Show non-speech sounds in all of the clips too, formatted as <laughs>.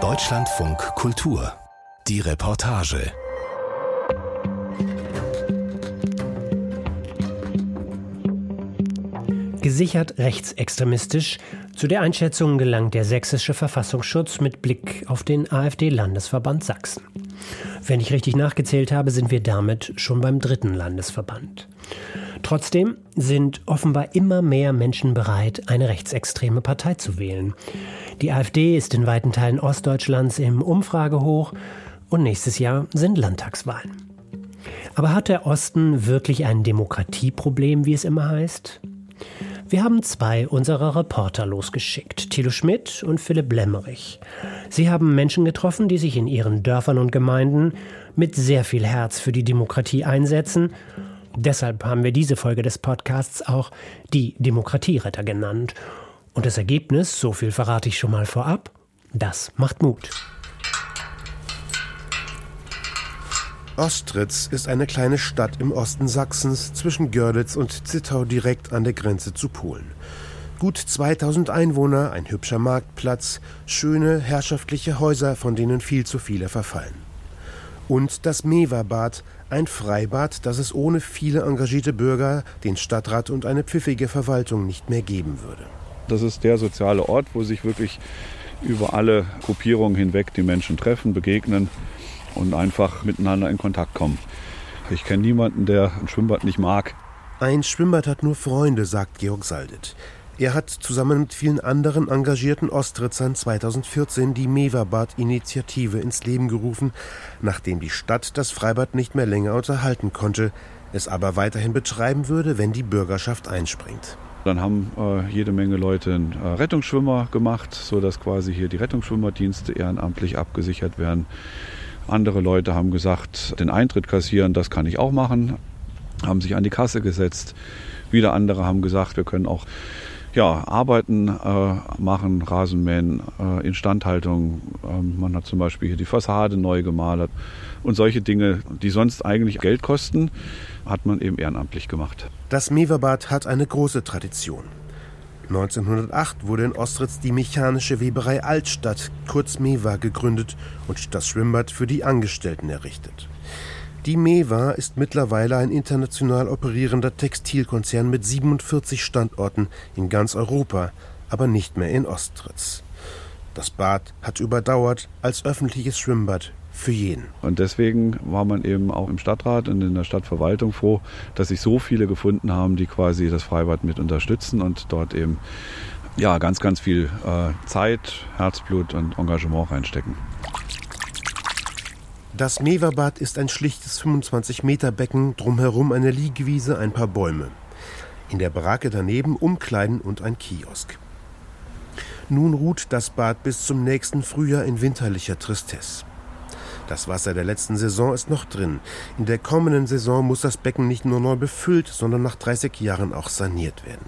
Deutschlandfunk Kultur. Die Reportage. Gesichert rechtsextremistisch. Zu der Einschätzung gelangt der sächsische Verfassungsschutz mit Blick auf den AfD-Landesverband Sachsen. Wenn ich richtig nachgezählt habe, sind wir damit schon beim dritten Landesverband. Trotzdem sind offenbar immer mehr Menschen bereit, eine rechtsextreme Partei zu wählen. Die AfD ist in weiten Teilen Ostdeutschlands im Umfragehoch und nächstes Jahr sind Landtagswahlen. Aber hat der Osten wirklich ein Demokratieproblem, wie es immer heißt? Wir haben zwei unserer Reporter losgeschickt, Thilo Schmidt und Philipp Lemmerich. Sie haben Menschen getroffen, die sich in ihren Dörfern und Gemeinden mit sehr viel Herz für die Demokratie einsetzen. Deshalb haben wir diese Folge des Podcasts auch die Demokratieretter genannt. Und das Ergebnis, so viel verrate ich schon mal vorab, das macht Mut. Ostritz ist eine kleine Stadt im Osten Sachsens zwischen Görlitz und Zittau direkt an der Grenze zu Polen. Gut 2000 Einwohner, ein hübscher Marktplatz, schöne herrschaftliche Häuser, von denen viel zu viele verfallen. Und das Mewerbad, ein Freibad, das es ohne viele engagierte Bürger, den Stadtrat und eine pfiffige Verwaltung nicht mehr geben würde. Das ist der soziale Ort, wo sich wirklich über alle Gruppierungen hinweg die Menschen treffen, begegnen und einfach miteinander in Kontakt kommen. Ich kenne niemanden, der ein Schwimmbad nicht mag. Ein Schwimmbad hat nur Freunde, sagt Georg Saldet. Er hat zusammen mit vielen anderen engagierten Ostritzern 2014 die Meverbad-Initiative ins Leben gerufen, nachdem die Stadt das Freibad nicht mehr länger unterhalten konnte, es aber weiterhin betreiben würde, wenn die Bürgerschaft einspringt. Dann haben äh, jede Menge Leute einen äh, Rettungsschwimmer gemacht, sodass quasi hier die Rettungsschwimmerdienste ehrenamtlich abgesichert werden. Andere Leute haben gesagt, den Eintritt kassieren, das kann ich auch machen, haben sich an die Kasse gesetzt. Wieder andere haben gesagt, wir können auch ja, Arbeiten äh, machen, Rasenmähen, äh, Instandhaltung. Ähm, man hat zum Beispiel hier die Fassade neu gemalert und solche Dinge, die sonst eigentlich Geld kosten, hat man eben ehrenamtlich gemacht. Das Meverbad hat eine große Tradition. 1908 wurde in Ostritz die mechanische Weberei Altstadt, kurz MEWA, gegründet und das Schwimmbad für die Angestellten errichtet. Die MEWA ist mittlerweile ein international operierender Textilkonzern mit 47 Standorten in ganz Europa, aber nicht mehr in Ostritz. Das Bad hat überdauert als öffentliches Schwimmbad für jeden. Und deswegen war man eben auch im Stadtrat und in der Stadtverwaltung froh, dass sich so viele gefunden haben, die quasi das Freibad mit unterstützen und dort eben ja, ganz, ganz viel äh, Zeit, Herzblut und Engagement reinstecken. Das Meverbad ist ein schlichtes 25-Meter-Becken, drumherum eine Liegewiese, ein paar Bäume. In der Baracke daneben Umkleiden und ein Kiosk. Nun ruht das Bad bis zum nächsten Frühjahr in winterlicher Tristesse. Das Wasser der letzten Saison ist noch drin. In der kommenden Saison muss das Becken nicht nur neu befüllt, sondern nach 30 Jahren auch saniert werden.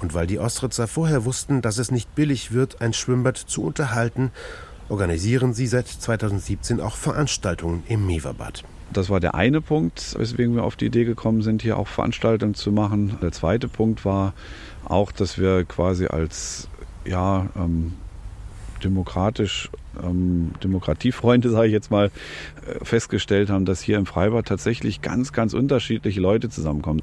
Und weil die Ostritzer vorher wussten, dass es nicht billig wird, ein Schwimmbad zu unterhalten, organisieren sie seit 2017 auch Veranstaltungen im Meverbad. Das war der eine Punkt, weswegen wir auf die Idee gekommen sind, hier auch Veranstaltungen zu machen. Der zweite Punkt war auch, dass wir quasi als ja, ähm, demokratisch, ähm, Demokratiefreunde, <laughs> sage ich jetzt mal, äh, festgestellt haben, dass hier im Freibad tatsächlich ganz, ganz unterschiedliche Leute zusammenkommen.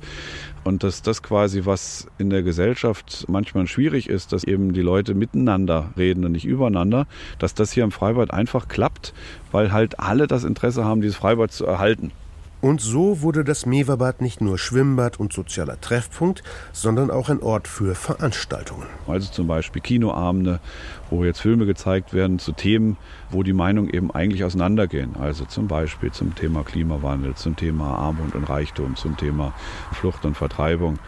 Und dass das quasi, was in der Gesellschaft manchmal schwierig ist, dass eben die Leute miteinander reden und nicht übereinander, dass das hier im Freibad einfach klappt, weil halt alle das Interesse haben, dieses Freibad zu erhalten. Und so wurde das Meverbad nicht nur Schwimmbad und sozialer Treffpunkt, sondern auch ein Ort für Veranstaltungen. Also zum Beispiel Kinoabende, wo jetzt Filme gezeigt werden zu Themen, wo die Meinungen eben eigentlich auseinandergehen. Also zum Beispiel zum Thema Klimawandel, zum Thema Armut und Reichtum, zum Thema Flucht und Vertreibung,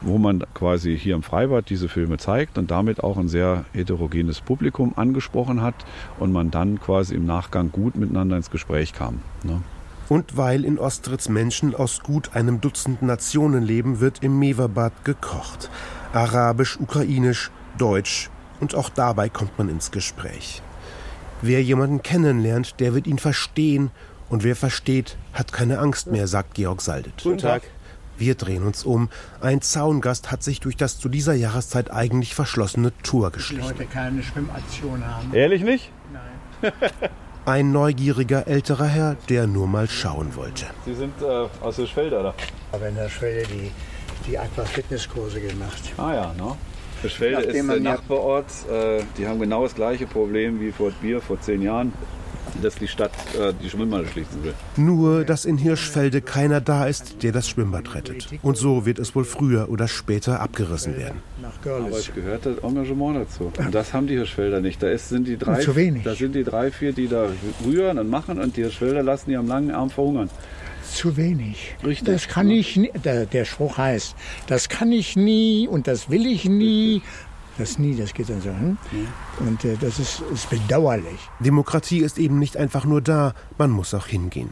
wo man quasi hier im Freibad diese Filme zeigt und damit auch ein sehr heterogenes Publikum angesprochen hat und man dann quasi im Nachgang gut miteinander ins Gespräch kam. Ne? Und weil in Ostritz Menschen aus gut einem Dutzend Nationen leben, wird im Meverbad gekocht. Arabisch, Ukrainisch, Deutsch. Und auch dabei kommt man ins Gespräch. Wer jemanden kennenlernt, der wird ihn verstehen. Und wer versteht, hat keine Angst mehr, sagt Georg Saldet. Guten Tag. Wir drehen uns um. Ein Zaungast hat sich durch das zu dieser Jahreszeit eigentlich verschlossene Tor geschlichen. heute keine Schwimmaktion haben. Ehrlich nicht? Nein. <laughs> Ein neugieriger älterer Herr, der nur mal schauen wollte. Sie sind äh, aus der Schwelde, oder? Aber in der Schwelle die, die Aquafitnesskurse gemacht. Ah ja, ne? Schwelde Nachdem ist der Nachbarort. Äh, die haben genau das gleiche Problem wie Fort Bier vor zehn Jahren, dass die Stadt äh, die Schwimmhalle schließen will. Nur, dass in Hirschfelde keiner da ist, der das Schwimmbad rettet. Und so wird es wohl früher oder später abgerissen werden. Nach Aber es gehört das Engagement dazu. Und das haben die Hirschfelder nicht. Da ist, sind die drei, zu wenig. Da sind die drei, vier, die da rühren und machen und die Hirschfelder lassen die am langen Arm verhungern. Zu wenig. Richtig. Das kann ich nie. Der, der Spruch heißt, das kann ich nie und das will ich nie. Das nie, das geht dann so. Hm? Und äh, das ist, ist bedauerlich. Demokratie ist eben nicht einfach nur da, man muss auch hingehen.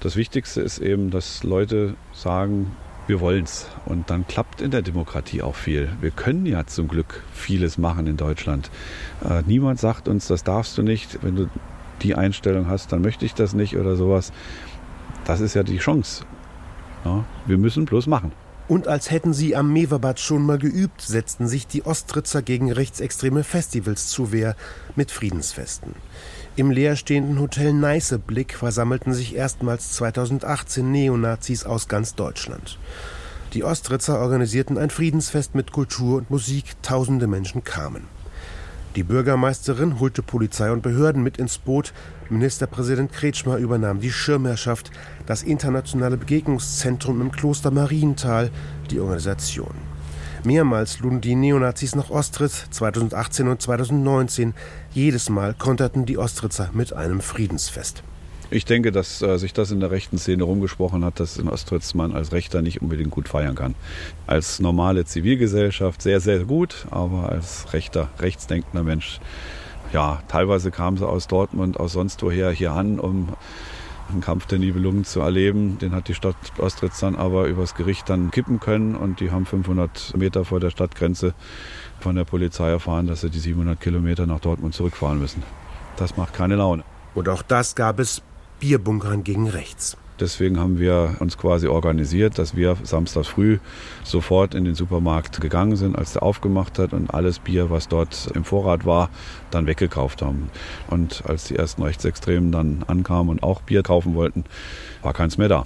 Das Wichtigste ist eben, dass Leute sagen, wir wollen's. Und dann klappt in der Demokratie auch viel. Wir können ja zum Glück vieles machen in Deutschland. Äh, niemand sagt uns, das darfst du nicht. Wenn du die Einstellung hast, dann möchte ich das nicht oder sowas. Das ist ja die Chance. Ja, wir müssen bloß machen. Und als hätten sie am Meverbad schon mal geübt, setzten sich die Ostritzer gegen rechtsextreme Festivals zu Wehr mit Friedensfesten. Im leerstehenden Hotel Neißeblick versammelten sich erstmals 2018 Neonazis aus ganz Deutschland. Die Ostritzer organisierten ein Friedensfest mit Kultur und Musik, tausende Menschen kamen. Die Bürgermeisterin holte Polizei und Behörden mit ins Boot. Ministerpräsident Kretschmer übernahm die Schirmherrschaft, das internationale Begegnungszentrum im Kloster Marienthal, die Organisation. Mehrmals luden die Neonazis nach Ostritz 2018 und 2019. Jedes Mal konterten die Ostritzer mit einem Friedensfest. Ich denke, dass äh, sich das in der rechten Szene rumgesprochen hat, dass in Ostritz man als Rechter nicht unbedingt gut feiern kann. Als normale Zivilgesellschaft sehr, sehr gut, aber als rechter, rechtsdenkender Mensch, ja, teilweise kamen sie aus Dortmund, aus sonst woher hier an, um einen Kampf der Nibelungen zu erleben. Den hat die Stadt Ostritz dann aber übers Gericht dann kippen können und die haben 500 Meter vor der Stadtgrenze von der Polizei erfahren, dass sie die 700 Kilometer nach Dortmund zurückfahren müssen. Das macht keine Laune. Und auch das gab es Bierbunkern gegen rechts. Deswegen haben wir uns quasi organisiert, dass wir samstags früh sofort in den Supermarkt gegangen sind, als der aufgemacht hat und alles Bier, was dort im Vorrat war, dann weggekauft haben. Und als die ersten Rechtsextremen dann ankamen und auch Bier kaufen wollten, war keins mehr da.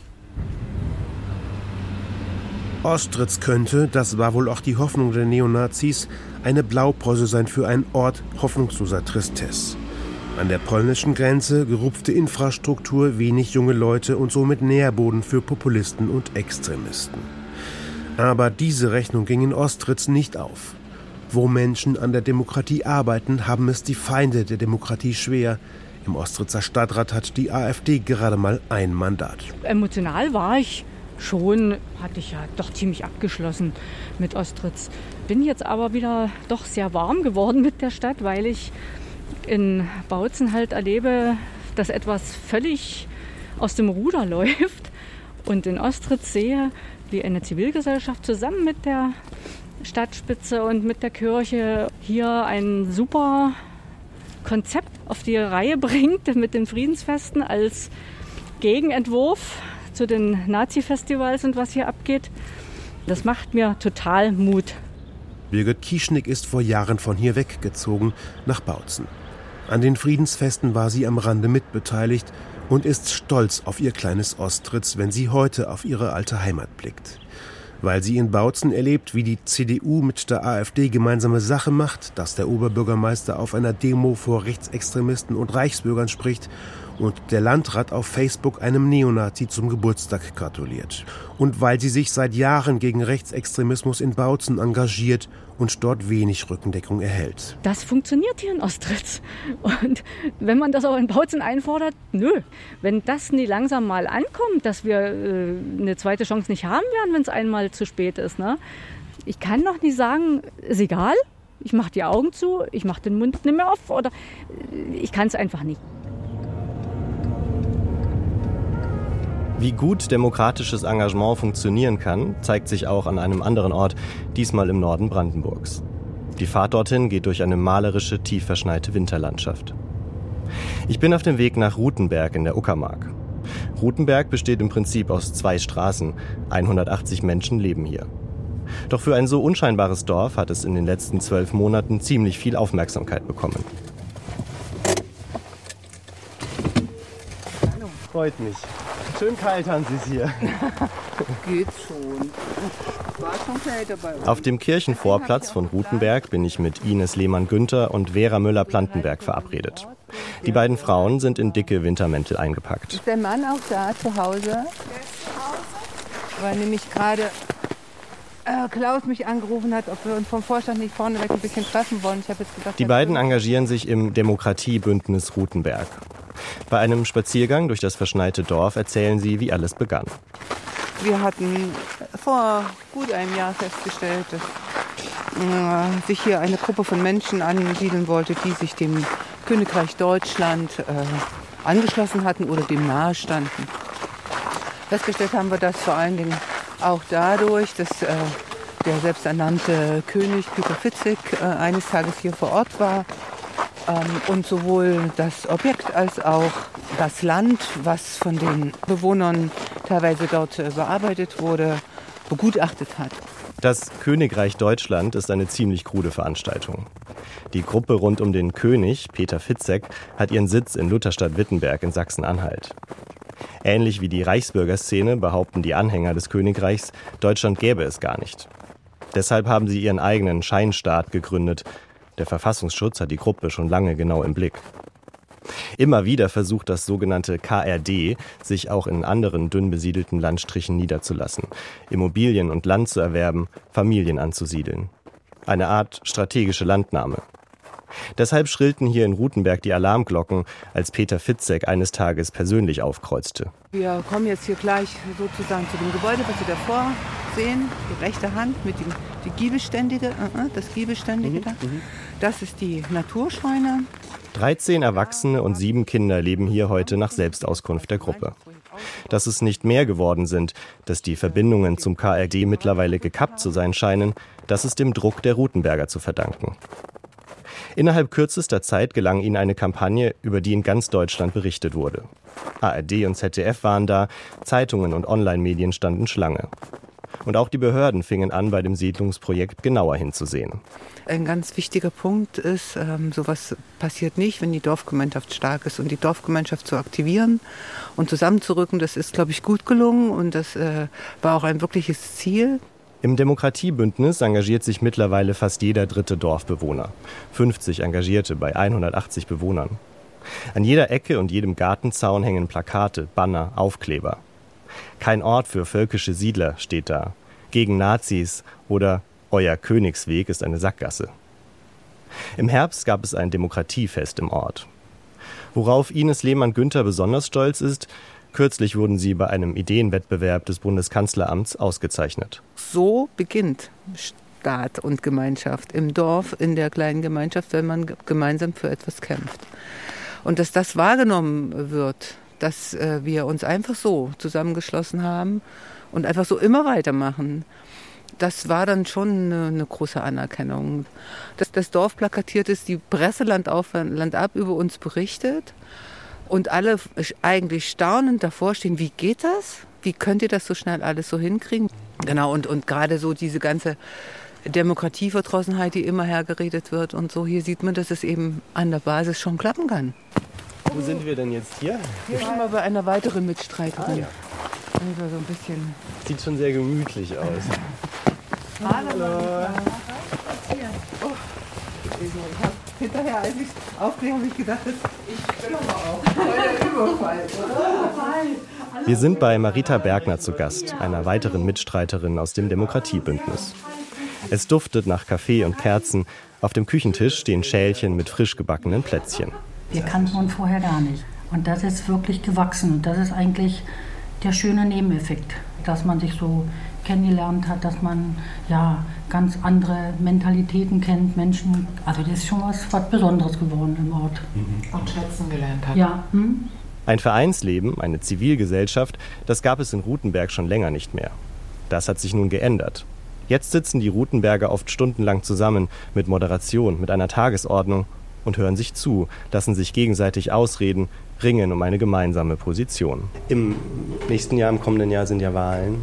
Ostritz könnte, das war wohl auch die Hoffnung der Neonazis, eine Blaupause sein für einen Ort hoffnungsloser Tristesse. An der polnischen Grenze gerupfte Infrastruktur, wenig junge Leute und somit Nährboden für Populisten und Extremisten. Aber diese Rechnung ging in Ostritz nicht auf. Wo Menschen an der Demokratie arbeiten, haben es die Feinde der Demokratie schwer. Im Ostritzer Stadtrat hat die AfD gerade mal ein Mandat. Emotional war ich schon, hatte ich ja doch ziemlich abgeschlossen mit Ostritz. Bin jetzt aber wieder doch sehr warm geworden mit der Stadt, weil ich in Bautzen halt erlebe, dass etwas völlig aus dem Ruder <laughs> läuft und in Ostritz sehe, wie eine Zivilgesellschaft zusammen mit der Stadtspitze und mit der Kirche hier ein super Konzept auf die Reihe <laughs> bringt mit den Friedensfesten als Gegenentwurf zu den Nazi-Festivals und was hier abgeht. Das macht mir total Mut. Birgit Kieschnick ist vor Jahren von hier weggezogen nach Bautzen. An den Friedensfesten war sie am Rande mitbeteiligt und ist stolz auf ihr kleines Ostritz, wenn sie heute auf ihre alte Heimat blickt. Weil sie in Bautzen erlebt, wie die CDU mit der AfD gemeinsame Sache macht, dass der Oberbürgermeister auf einer Demo vor Rechtsextremisten und Reichsbürgern spricht und der Landrat auf Facebook einem Neonazi zum Geburtstag gratuliert. Und weil sie sich seit Jahren gegen Rechtsextremismus in Bautzen engagiert und dort wenig Rückendeckung erhält. Das funktioniert hier in Ostritz. Und wenn man das auch in Bautzen einfordert, nö. Wenn das nie langsam mal ankommt, dass wir äh, eine zweite Chance nicht haben werden, wenn es einmal zu spät ist. Ne? Ich kann noch nicht sagen, ist egal. Ich mache die Augen zu, ich mache den Mund nicht mehr auf oder äh, ich kann es einfach nicht. Wie gut demokratisches Engagement funktionieren kann, zeigt sich auch an einem anderen Ort, diesmal im Norden Brandenburgs. Die Fahrt dorthin geht durch eine malerische, tief verschneite Winterlandschaft. Ich bin auf dem Weg nach Rutenberg in der Uckermark. Rutenberg besteht im Prinzip aus zwei Straßen. 180 Menschen leben hier. Doch für ein so unscheinbares Dorf hat es in den letzten zwölf Monaten ziemlich viel Aufmerksamkeit bekommen. Freut mich. Schön kalt haben Sie es hier. <laughs> Geht schon. War schon kälter bei uns. Auf dem Kirchenvorplatz von Rutenberg bin ich mit Ines Lehmann-Günther und Vera Müller-Plantenberg verabredet. Die beiden Frauen sind in dicke Wintermäntel eingepackt. Ist der Mann auch da zu Hause? Weil nämlich gerade äh, Klaus mich angerufen hat, ob wir uns vom Vorstand nicht vorneweg ein bisschen treffen wollen. Ich habe jetzt gedacht, Die beiden engagieren sich im Demokratiebündnis Rutenberg. Bei einem Spaziergang durch das verschneite Dorf erzählen sie, wie alles begann. Wir hatten vor gut einem Jahr festgestellt, dass äh, sich hier eine Gruppe von Menschen ansiedeln wollte, die sich dem Königreich Deutschland äh, angeschlossen hatten oder dem nahestanden. Festgestellt haben wir das vor allen Dingen auch dadurch, dass äh, der selbsternannte König Peter Fitzek äh, eines Tages hier vor Ort war ähm, und sowohl das Objekt als auch das Land, was von den Bewohnern teilweise dort äh, bearbeitet wurde, begutachtet hat. Das Königreich Deutschland ist eine ziemlich krude Veranstaltung. Die Gruppe rund um den König, Peter Fitzek, hat ihren Sitz in Lutherstadt-Wittenberg in Sachsen-Anhalt. Ähnlich wie die Reichsbürgerszene behaupten die Anhänger des Königreichs, Deutschland gäbe es gar nicht. Deshalb haben sie ihren eigenen Scheinstaat gegründet. Der Verfassungsschutz hat die Gruppe schon lange genau im Blick. Immer wieder versucht das sogenannte KRD, sich auch in anderen dünn besiedelten Landstrichen niederzulassen, Immobilien und Land zu erwerben, Familien anzusiedeln. Eine Art strategische Landnahme. Deshalb schrillten hier in Rutenberg die Alarmglocken, als Peter Fitzek eines Tages persönlich aufkreuzte. Wir kommen jetzt hier gleich sozusagen zu dem Gebäude, was Sie davor sehen, die rechte Hand mit dem die Giebelständige, äh, das Giebelständige da. Das ist die Naturscheune. 13 Erwachsene und sieben Kinder leben hier heute nach Selbstauskunft der Gruppe. Dass es nicht mehr geworden sind, dass die Verbindungen zum KRD mittlerweile gekappt zu sein scheinen, das ist dem Druck der Rutenberger zu verdanken. Innerhalb kürzester Zeit gelang ihnen eine Kampagne, über die in ganz Deutschland berichtet wurde. ARD und ZDF waren da, Zeitungen und Online-Medien standen Schlange. Und auch die Behörden fingen an, bei dem Siedlungsprojekt genauer hinzusehen. Ein ganz wichtiger Punkt ist, ähm, sowas passiert nicht, wenn die Dorfgemeinschaft stark ist. Und die Dorfgemeinschaft zu aktivieren und zusammenzurücken, das ist, glaube ich, gut gelungen. Und das äh, war auch ein wirkliches Ziel. Im Demokratiebündnis engagiert sich mittlerweile fast jeder dritte Dorfbewohner. 50 Engagierte bei 180 Bewohnern. An jeder Ecke und jedem Gartenzaun hängen Plakate, Banner, Aufkleber. Kein Ort für völkische Siedler steht da. Gegen Nazis oder Euer Königsweg ist eine Sackgasse. Im Herbst gab es ein Demokratiefest im Ort. Worauf Ines Lehmann-Günther besonders stolz ist, kürzlich wurden sie bei einem Ideenwettbewerb des Bundeskanzleramts ausgezeichnet. So beginnt Staat und Gemeinschaft im Dorf, in der kleinen Gemeinschaft, wenn man gemeinsam für etwas kämpft. Und dass das wahrgenommen wird, dass äh, wir uns einfach so zusammengeschlossen haben und einfach so immer weitermachen. Das war dann schon eine, eine große Anerkennung. Dass das Dorf plakatiert ist, die Presse Land auf, Land ab über uns berichtet und alle eigentlich staunend davor stehen, wie geht das? Wie könnt ihr das so schnell alles so hinkriegen? Genau, und, und gerade so diese ganze Demokratieverdrossenheit, die immer hergeredet wird und so, hier sieht man, dass es eben an der Basis schon klappen kann. Wo sind wir denn jetzt hier? Hier sind wir bei einer weiteren Mitstreiterin. Ah, ja. Also so ein bisschen. Sieht schon sehr gemütlich aus. Hallo. Oh. Ich hab hinterher, als ich aufgehe, habe ich gedacht, ich bin aber auch Überfall, oder? Wir sind bei Marita Bergner zu Gast, einer weiteren Mitstreiterin aus dem Demokratiebündnis. Es duftet nach Kaffee und Kerzen. Auf dem Küchentisch stehen Schälchen mit frisch gebackenen Plätzchen. Wir kannten uns vorher gar nicht. Und das ist wirklich gewachsen. Und das ist eigentlich der schöne Nebeneffekt, dass man sich so kennengelernt hat, dass man ja ganz andere Mentalitäten kennt, Menschen. Also das ist schon was, was Besonderes geworden im Ort. Mhm. Und schätzen gelernt hat. Ja. Hm? Ein Vereinsleben, eine Zivilgesellschaft, das gab es in Rutenberg schon länger nicht mehr. Das hat sich nun geändert. Jetzt sitzen die Rutenberger oft stundenlang zusammen, mit Moderation, mit einer Tagesordnung und hören sich zu, lassen sich gegenseitig ausreden, ringen um eine gemeinsame Position. Im nächsten Jahr, im kommenden Jahr sind ja Wahlen.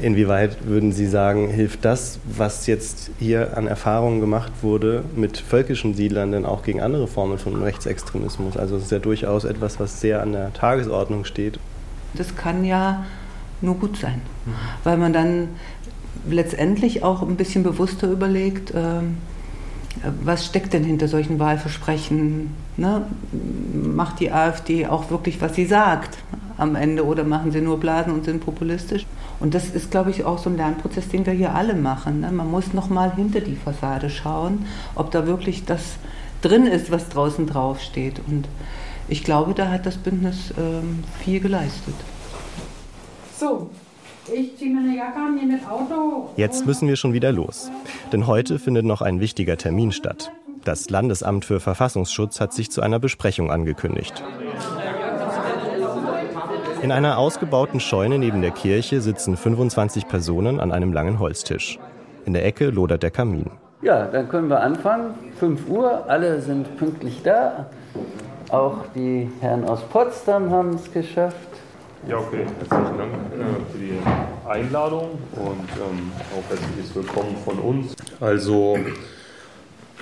Inwieweit würden Sie sagen, hilft das, was jetzt hier an Erfahrungen gemacht wurde, mit völkischen Siedlern denn auch gegen andere Formen von Rechtsextremismus? Also es ist ja durchaus etwas, was sehr an der Tagesordnung steht. Das kann ja nur gut sein, weil man dann letztendlich auch ein bisschen bewusster überlegt, ähm, was steckt denn hinter solchen Wahlversprechen? Ne? Macht die AfD auch wirklich, was sie sagt am Ende oder machen sie nur Blasen und sind populistisch? Und das ist, glaube ich, auch so ein Lernprozess, den wir hier alle machen. Ne? Man muss noch mal hinter die Fassade schauen, ob da wirklich das drin ist, was draußen draufsteht. Und ich glaube, da hat das Bündnis ähm, viel geleistet. So, ich ziehe meine Jacke an, nehme das Auto. Jetzt müssen wir schon wieder los. Denn heute findet noch ein wichtiger Termin statt. Das Landesamt für Verfassungsschutz hat sich zu einer Besprechung angekündigt. In einer ausgebauten Scheune neben der Kirche sitzen 25 Personen an einem langen Holztisch. In der Ecke lodert der Kamin. Ja, dann können wir anfangen. 5 Uhr, alle sind pünktlich da. Auch die Herren aus Potsdam haben es geschafft. Ja, okay. Herzlichen Dank äh, für die Einladung und ähm, auch herzliches Willkommen von uns. Also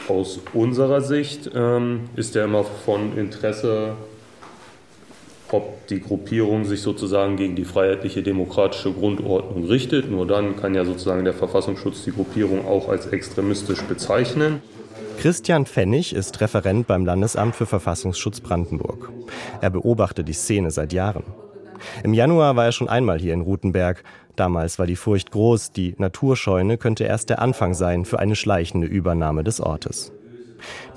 aus unserer Sicht ähm, ist ja immer von Interesse, ob die Gruppierung sich sozusagen gegen die freiheitliche demokratische Grundordnung richtet. Nur dann kann ja sozusagen der Verfassungsschutz die Gruppierung auch als extremistisch bezeichnen. Christian Pfennig ist Referent beim Landesamt für Verfassungsschutz Brandenburg. Er beobachtet die Szene seit Jahren. Im Januar war er schon einmal hier in Rutenberg. Damals war die Furcht groß, die Naturscheune könnte erst der Anfang sein für eine schleichende Übernahme des Ortes.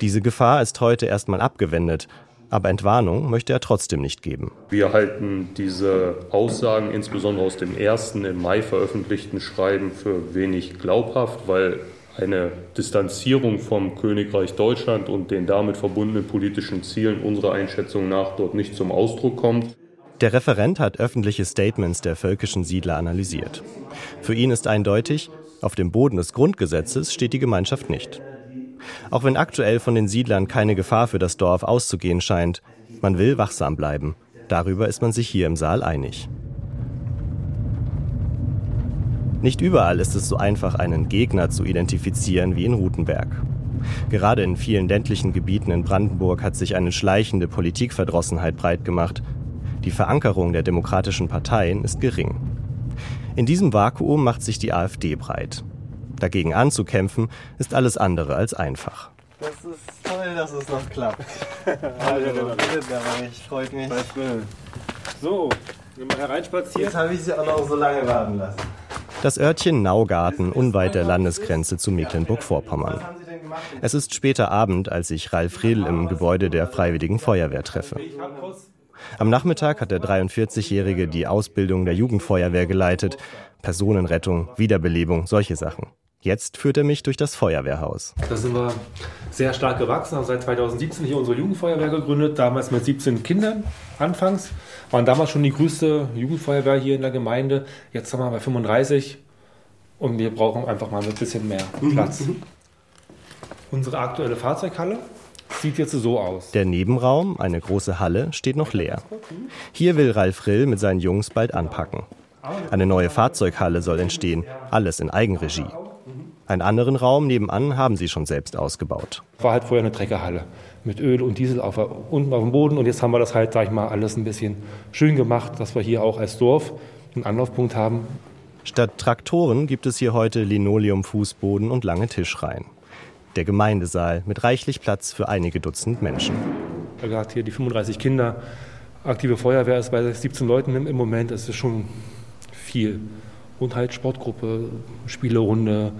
Diese Gefahr ist heute erstmal abgewendet, aber Entwarnung möchte er trotzdem nicht geben. Wir halten diese Aussagen, insbesondere aus dem ersten im Mai veröffentlichten Schreiben, für wenig glaubhaft, weil eine Distanzierung vom Königreich Deutschland und den damit verbundenen politischen Zielen unserer Einschätzung nach dort nicht zum Ausdruck kommt. Der Referent hat öffentliche Statements der völkischen Siedler analysiert. Für ihn ist eindeutig, auf dem Boden des Grundgesetzes steht die Gemeinschaft nicht. Auch wenn aktuell von den Siedlern keine Gefahr für das Dorf auszugehen scheint, man will wachsam bleiben. Darüber ist man sich hier im Saal einig. Nicht überall ist es so einfach, einen Gegner zu identifizieren wie in Rutenberg. Gerade in vielen ländlichen Gebieten in Brandenburg hat sich eine schleichende Politikverdrossenheit breitgemacht die Verankerung der demokratischen Parteien ist gering. In diesem Vakuum macht sich die AfD breit. Dagegen anzukämpfen, ist alles andere als einfach. Das ist toll, dass es noch klappt. <laughs> Hallo, ich freut mich. So, mal hereinspazieren. Jetzt habe ich Sie auch noch so lange warten lassen. Das Örtchen Naugarten unweit der Landesgrenze zu Mecklenburg-Vorpommern. Es ist später Abend, als ich Ralf Riedl im Gebäude der Freiwilligen Feuerwehr treffe. Am Nachmittag hat der 43-Jährige die Ausbildung der Jugendfeuerwehr geleitet. Personenrettung, Wiederbelebung, solche Sachen. Jetzt führt er mich durch das Feuerwehrhaus. Da sind wir sehr stark gewachsen, haben seit 2017 hier unsere Jugendfeuerwehr gegründet, damals mit 17 Kindern anfangs. Waren damals schon die größte Jugendfeuerwehr hier in der Gemeinde. Jetzt haben wir bei 35 und wir brauchen einfach mal ein bisschen mehr Platz. Mhm. Unsere aktuelle Fahrzeughalle Sieht jetzt so aus. Der Nebenraum, eine große Halle, steht noch leer. Hier will Ralf Rill mit seinen Jungs bald anpacken. Eine neue Fahrzeughalle soll entstehen, alles in Eigenregie. Einen anderen Raum nebenan haben sie schon selbst ausgebaut. War halt vorher eine Treckerhalle mit Öl und Diesel auf, unten auf dem Boden und jetzt haben wir das halt, sag ich mal, alles ein bisschen schön gemacht, dass wir hier auch als Dorf einen Anlaufpunkt haben. Statt Traktoren gibt es hier heute Linoleum-Fußboden und lange Tischreihen der Gemeindesaal mit reichlich Platz für einige Dutzend Menschen. Er hat hier die 35 Kinder. Aktive Feuerwehr ist bei 17 Leuten im Moment. Das ist schon viel. Und halt Sportgruppe, Spielerunde,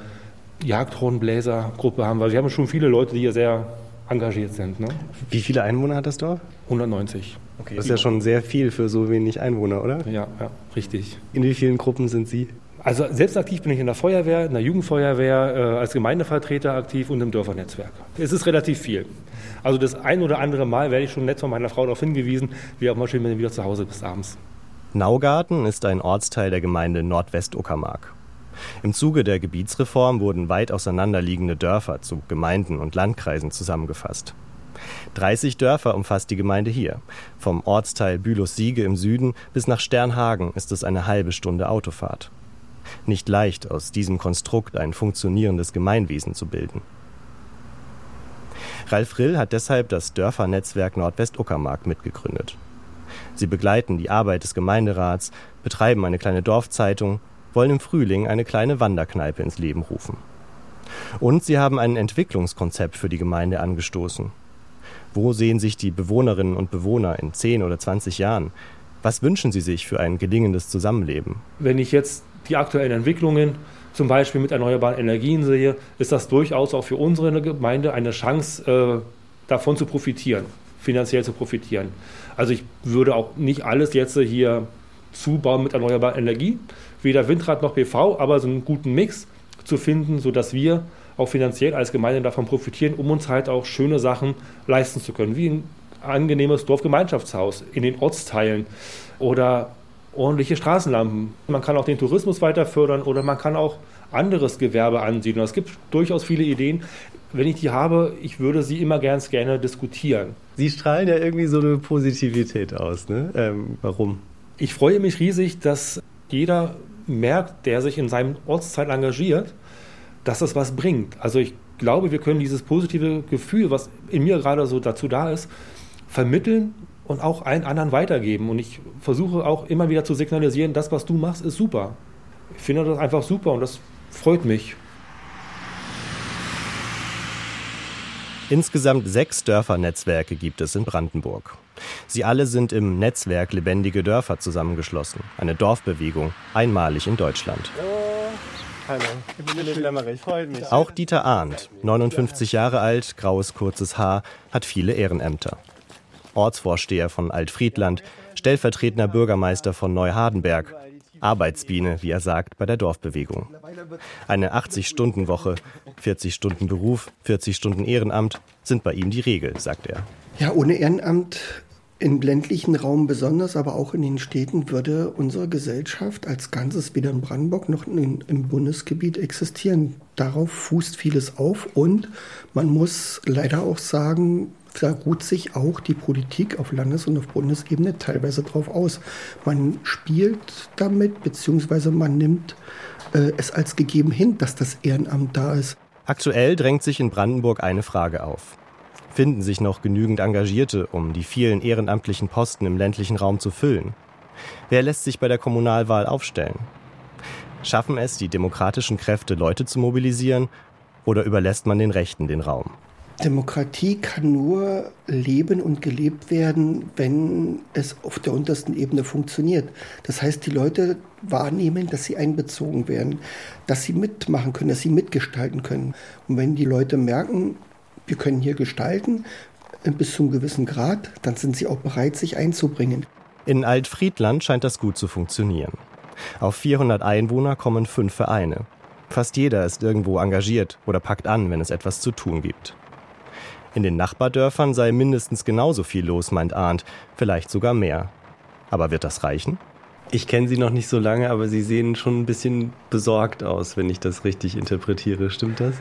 Jagdhornbläsergruppe haben wir. Wir haben schon viele Leute, die hier sehr engagiert sind. Ne? Wie viele Einwohner hat das Dorf? 190. Okay. Das ist ja schon sehr viel für so wenig Einwohner, oder? Ja, ja, richtig. In wie vielen Gruppen sind Sie? Also selbst aktiv bin ich in der Feuerwehr, in der Jugendfeuerwehr, äh, als Gemeindevertreter aktiv und im Dörfernetzwerk. Es ist relativ viel. Also das ein oder andere Mal werde ich schon nett von meiner Frau darauf hingewiesen, wie auch mal schön, wenn du wieder zu Hause bist abends. Naugarten ist ein Ortsteil der Gemeinde Nordwestuckermark. Im Zuge der Gebietsreform wurden weit auseinanderliegende Dörfer zu Gemeinden und Landkreisen zusammengefasst. 30 Dörfer umfasst die Gemeinde hier. Vom Ortsteil Bülow-Siege im Süden bis nach Sternhagen ist es eine halbe Stunde Autofahrt. Nicht leicht, aus diesem Konstrukt ein funktionierendes Gemeinwesen zu bilden. Ralf Rill hat deshalb das Dörfernetzwerk Nordwest-Uckermark mitgegründet. Sie begleiten die Arbeit des Gemeinderats, betreiben eine kleine Dorfzeitung, wollen im Frühling eine kleine Wanderkneipe ins Leben rufen. Und sie haben ein Entwicklungskonzept für die Gemeinde angestoßen. Wo sehen sich die Bewohnerinnen und Bewohner in 10 oder 20 Jahren? Was wünschen sie sich für ein gelingendes Zusammenleben? Wenn ich jetzt die aktuellen Entwicklungen zum Beispiel mit erneuerbaren Energien sehe, ist das durchaus auch für unsere Gemeinde eine Chance, äh, davon zu profitieren, finanziell zu profitieren. Also ich würde auch nicht alles jetzt hier zubauen mit erneuerbarer Energie, weder Windrad noch PV, aber so einen guten Mix zu finden, sodass wir auch finanziell als Gemeinde davon profitieren, um uns halt auch schöne Sachen leisten zu können, wie ein angenehmes Dorfgemeinschaftshaus in den Ortsteilen oder ordentliche Straßenlampen. Man kann auch den Tourismus weiter fördern oder man kann auch anderes Gewerbe ansiedeln. Es gibt durchaus viele Ideen. Wenn ich die habe, ich würde sie immer ganz gerne diskutieren. Sie strahlen ja irgendwie so eine Positivität aus. Ne? Ähm, warum? Ich freue mich riesig, dass jeder merkt, der sich in seinem Ortsteil engagiert, dass das was bringt. Also ich glaube, wir können dieses positive Gefühl, was in mir gerade so dazu da ist, vermitteln und auch allen anderen weitergeben. Und ich versuche auch immer wieder zu signalisieren, das, was du machst, ist super. Ich finde das einfach super und das freut mich. Insgesamt sechs Dörfernetzwerke gibt es in Brandenburg. Sie alle sind im Netzwerk Lebendige Dörfer zusammengeschlossen. Eine Dorfbewegung, einmalig in Deutschland. Hallo, ich bin Philipp Lemmerich, freut mich. Auch Dieter Arndt, 59 Jahre alt, graues kurzes Haar, hat viele Ehrenämter. Ortsvorsteher von Altfriedland, stellvertretender Bürgermeister von Neuhardenberg, Arbeitsbiene, wie er sagt, bei der Dorfbewegung. Eine 80-Stunden-Woche, 40 Stunden Beruf, 40 Stunden Ehrenamt sind bei ihm die Regel, sagt er. Ja, ohne Ehrenamt im ländlichen Raum besonders, aber auch in den Städten würde unsere Gesellschaft als Ganzes weder in Brandenburg noch in, im Bundesgebiet existieren. Darauf fußt vieles auf und man muss leider auch sagen, da ruht sich auch die Politik auf Landes- und auf Bundesebene teilweise drauf aus. Man spielt damit, beziehungsweise man nimmt äh, es als gegeben hin, dass das Ehrenamt da ist. Aktuell drängt sich in Brandenburg eine Frage auf. Finden sich noch genügend Engagierte, um die vielen ehrenamtlichen Posten im ländlichen Raum zu füllen? Wer lässt sich bei der Kommunalwahl aufstellen? Schaffen es die demokratischen Kräfte, Leute zu mobilisieren, oder überlässt man den Rechten den Raum? Demokratie kann nur leben und gelebt werden, wenn es auf der untersten Ebene funktioniert. Das heißt, die Leute wahrnehmen, dass sie einbezogen werden, dass sie mitmachen können, dass sie mitgestalten können. Und wenn die Leute merken, wir können hier gestalten äh, bis zu einem gewissen Grad, dann sind sie auch bereit, sich einzubringen. In Altfriedland scheint das gut zu funktionieren. Auf 400 Einwohner kommen fünf Vereine. Fast jeder ist irgendwo engagiert oder packt an, wenn es etwas zu tun gibt. In den Nachbardörfern sei mindestens genauso viel los, meint Arndt, vielleicht sogar mehr. Aber wird das reichen? Ich kenne Sie noch nicht so lange, aber Sie sehen schon ein bisschen besorgt aus, wenn ich das richtig interpretiere. Stimmt das?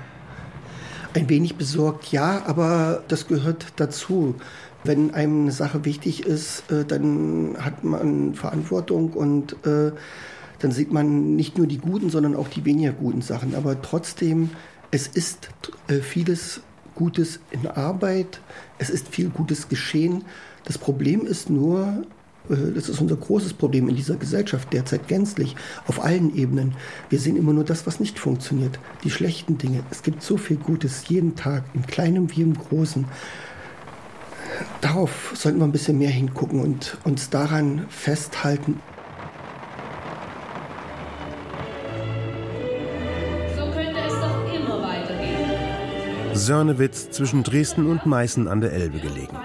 Ein wenig besorgt, ja, aber das gehört dazu. Wenn einem eine Sache wichtig ist, äh, dann hat man Verantwortung und äh, dann sieht man nicht nur die guten, sondern auch die weniger guten Sachen. Aber trotzdem, es ist äh, vieles Gutes in Arbeit, es ist viel Gutes geschehen. Das Problem ist nur, das ist unser großes Problem in dieser Gesellschaft derzeit gänzlich, auf allen Ebenen. Wir sehen immer nur das, was nicht funktioniert, die schlechten Dinge. Es gibt so viel Gutes jeden Tag, im Kleinen wie im Großen. Darauf sollten wir ein bisschen mehr hingucken und uns daran festhalten. Sörnewitz zwischen Dresden und Meißen an der Elbe gelegen.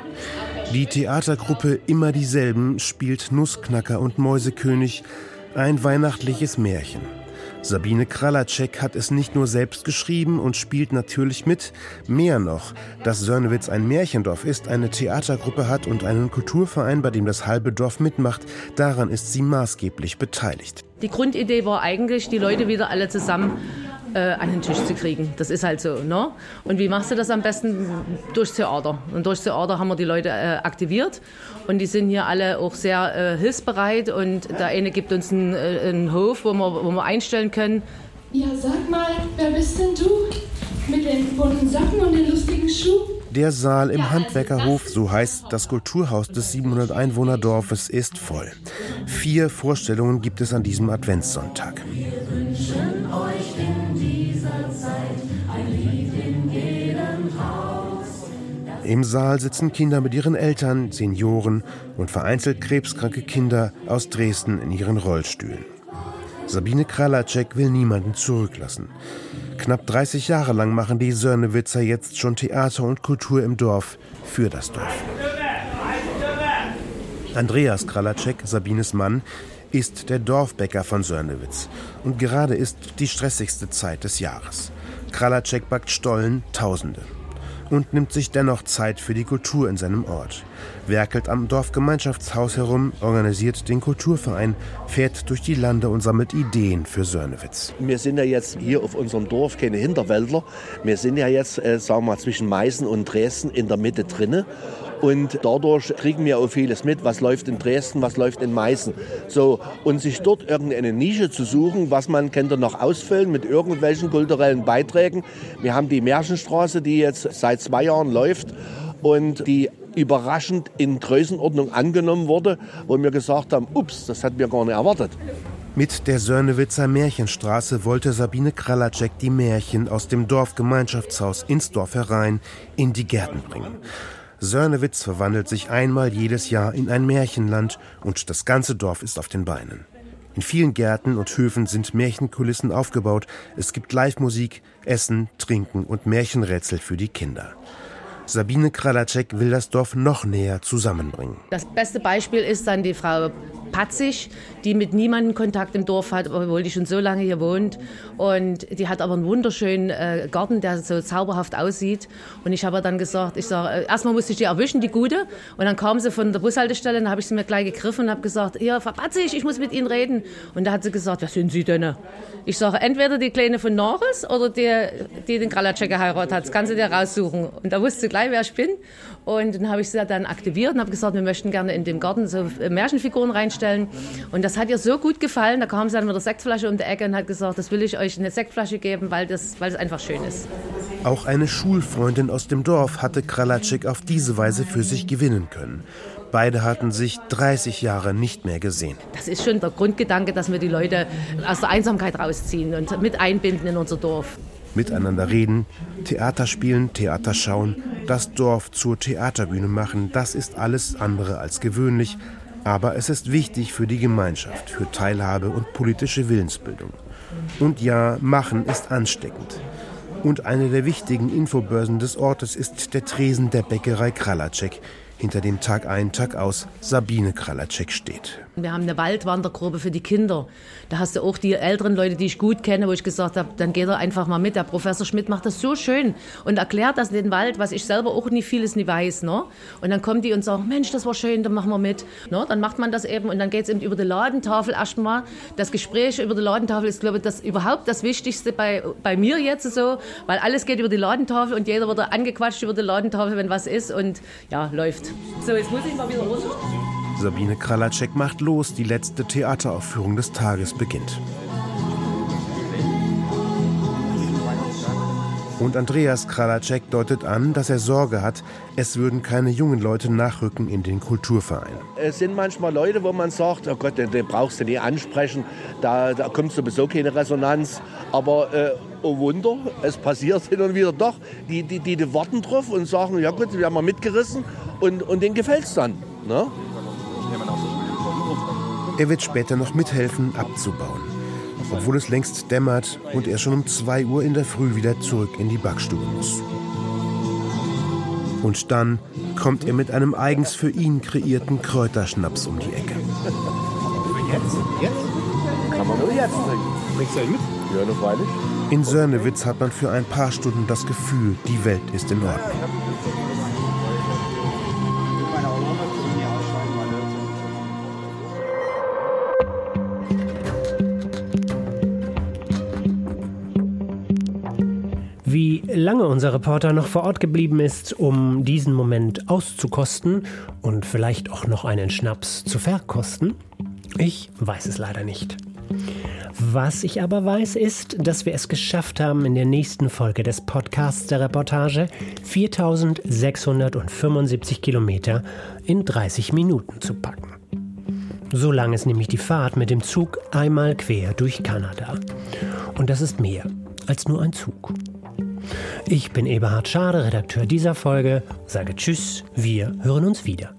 Die Theatergruppe Immer dieselben spielt Nussknacker und Mäusekönig, ein weihnachtliches Märchen. Sabine Kralacek hat es nicht nur selbst geschrieben und spielt natürlich mit, mehr noch, dass Sörnewitz ein Märchendorf ist, eine Theatergruppe hat und einen Kulturverein, bei dem das halbe Dorf mitmacht, daran ist sie maßgeblich beteiligt. Die Grundidee war eigentlich, die Leute wieder alle zusammen äh, an den Tisch zu kriegen. Das ist halt so. Ne? Und wie machst du das am besten? Durchs Theater. Und durchs Theater haben wir die Leute äh, aktiviert. Und die sind hier alle auch sehr äh, hilfsbereit. Und der eine gibt uns einen, äh, einen Hof, wo wir, wo wir einstellen können. Ja, sag mal, wer bist denn du? Mit den bunten Socken und den lustigen Schuhen? Der Saal im Handwerkerhof, so heißt das Kulturhaus des 700 Einwohnerdorfes, ist voll. Vier Vorstellungen gibt es an diesem Adventssonntag. Im Saal sitzen Kinder mit ihren Eltern, Senioren und vereinzelt krebskranke Kinder aus Dresden in ihren Rollstühlen. Sabine Kralacek will niemanden zurücklassen. Knapp 30 Jahre lang machen die Sörnewitzer jetzt schon Theater und Kultur im Dorf für das Dorf. Andreas Kralacek, Sabines Mann, ist der Dorfbäcker von Sörnewitz. Und gerade ist die stressigste Zeit des Jahres. Kralacek backt Stollen Tausende und nimmt sich dennoch Zeit für die Kultur in seinem Ort. Werkelt am Dorfgemeinschaftshaus herum, organisiert den Kulturverein, fährt durch die Lande und sammelt Ideen für Sörnewitz. Wir sind ja jetzt hier auf unserem Dorf keine Hinterwäldler. Wir sind ja jetzt, äh, sagen wir mal, zwischen Meißen und Dresden in der Mitte drinne. Und dadurch kriegen wir auch vieles mit, was läuft in Dresden, was läuft in Meißen. So, und sich dort irgendeine Nische zu suchen, was man könnte noch ausfüllen mit irgendwelchen kulturellen Beiträgen. Wir haben die Märchenstraße, die jetzt seit zwei Jahren läuft und die überraschend in Größenordnung angenommen wurde, wo wir gesagt haben, ups, das hatten wir gar nicht erwartet. Mit der Sörnewitzer Märchenstraße wollte Sabine Kralacek die Märchen aus dem Dorfgemeinschaftshaus ins Dorf herein in die Gärten bringen. Sörnewitz verwandelt sich einmal jedes Jahr in ein Märchenland und das ganze Dorf ist auf den Beinen. In vielen Gärten und Höfen sind Märchenkulissen aufgebaut. Es gibt Live-Musik, Essen, Trinken und Märchenrätsel für die Kinder. Sabine Kralacek will das Dorf noch näher zusammenbringen. Das beste Beispiel ist dann die Frau Patzig, die mit niemandem Kontakt im Dorf hat, obwohl die schon so lange hier wohnt. Und die hat aber einen wunderschönen äh, Garten, der so zauberhaft aussieht. Und ich habe dann gesagt, ich sage, äh, erstmal musste ich die erwischen, die Gute. Und dann kam sie von der Bushaltestelle, dann habe ich sie mir gleich gegriffen und habe gesagt, ja, Frau Patzig, ich muss mit Ihnen reden. Und da hat sie gesagt, wer sind Sie denn? Ich sage, entweder die Kleine von Norris oder die, die den Kralacek geheiratet hat. Das kannst du dir raussuchen. Und da wusste sie gleich, wer ich bin. Und dann habe ich sie dann aktiviert und habe gesagt, wir möchten gerne in dem Garten so Märchenfiguren reinstellen. Und das hat ihr so gut gefallen. Da kam sie dann mit der Sektflasche um die Ecke und hat gesagt, das will ich euch eine Sektflasche geben, weil das, weil es einfach schön ist. Auch eine Schulfreundin aus dem Dorf hatte Kralacek auf diese Weise für sich gewinnen können. Beide hatten sich 30 Jahre nicht mehr gesehen. Das ist schon der Grundgedanke, dass wir die Leute aus der Einsamkeit rausziehen und mit einbinden in unser Dorf. Miteinander reden, Theater spielen, Theater schauen, das Dorf zur Theaterbühne machen, das ist alles andere als gewöhnlich, aber es ist wichtig für die Gemeinschaft, für Teilhabe und politische Willensbildung. Und ja, machen ist ansteckend. Und eine der wichtigen Infobörsen des Ortes ist der Tresen der Bäckerei Kralacek, hinter dem Tag ein, Tag aus Sabine Kralacek steht. Wir haben eine Waldwandergruppe für die Kinder. Da hast du auch die älteren Leute, die ich gut kenne, wo ich gesagt habe, dann geht er einfach mal mit. Der Professor Schmidt macht das so schön und erklärt das in den Wald, was ich selber auch nie vieles nie weiß. Ne? Und dann kommen die und sagen, Mensch, das war schön, dann machen wir mit. Ne? Dann macht man das eben und dann geht es eben über die Ladentafel erstmal. Das Gespräch über die Ladentafel ist, glaube ich, das überhaupt das Wichtigste bei, bei mir jetzt so, weil alles geht über die Ladentafel und jeder wird angequatscht über die Ladentafel, wenn was ist und ja, läuft. So, jetzt muss ich mal wieder runter. Sabine Kralacek macht los, die letzte Theateraufführung des Tages beginnt. Und Andreas Kralacek deutet an, dass er Sorge hat, es würden keine jungen Leute nachrücken in den Kulturverein. Es sind manchmal Leute, wo man sagt, oh Gott, den, den brauchst du nicht ansprechen, da, da kommt sowieso keine Resonanz. Aber äh, oh Wunder, es passiert hin und wieder doch. Die, die, die, die warten drauf und sagen, ja gut, wir haben mal mitgerissen und, und denen gefällt es dann. Ne? Er wird später noch mithelfen, abzubauen. Obwohl es längst dämmert und er schon um 2 Uhr in der Früh wieder zurück in die Backstube muss. Und dann kommt er mit einem eigens für ihn kreierten Kräuterschnaps um die Ecke. Jetzt? Jetzt? Kann man nur jetzt trinken. Bringst du einen mit? Ja, noch freilich. In Sörnewitz hat man für ein paar Stunden das Gefühl, die Welt ist in Ordnung. Lange unser Reporter noch vor Ort geblieben ist, um diesen Moment auszukosten und vielleicht auch noch einen Schnaps zu verkosten, ich weiß es leider nicht. Was ich aber weiß, ist, dass wir es geschafft haben, in der nächsten Folge des Podcasts der Reportage 4675 Kilometer in 30 Minuten zu packen. So lang ist nämlich die Fahrt mit dem Zug einmal quer durch Kanada. Und das ist mehr als nur ein Zug. Ich bin Eberhard Schade, Redakteur dieser Folge, sage Tschüss, wir hören uns wieder.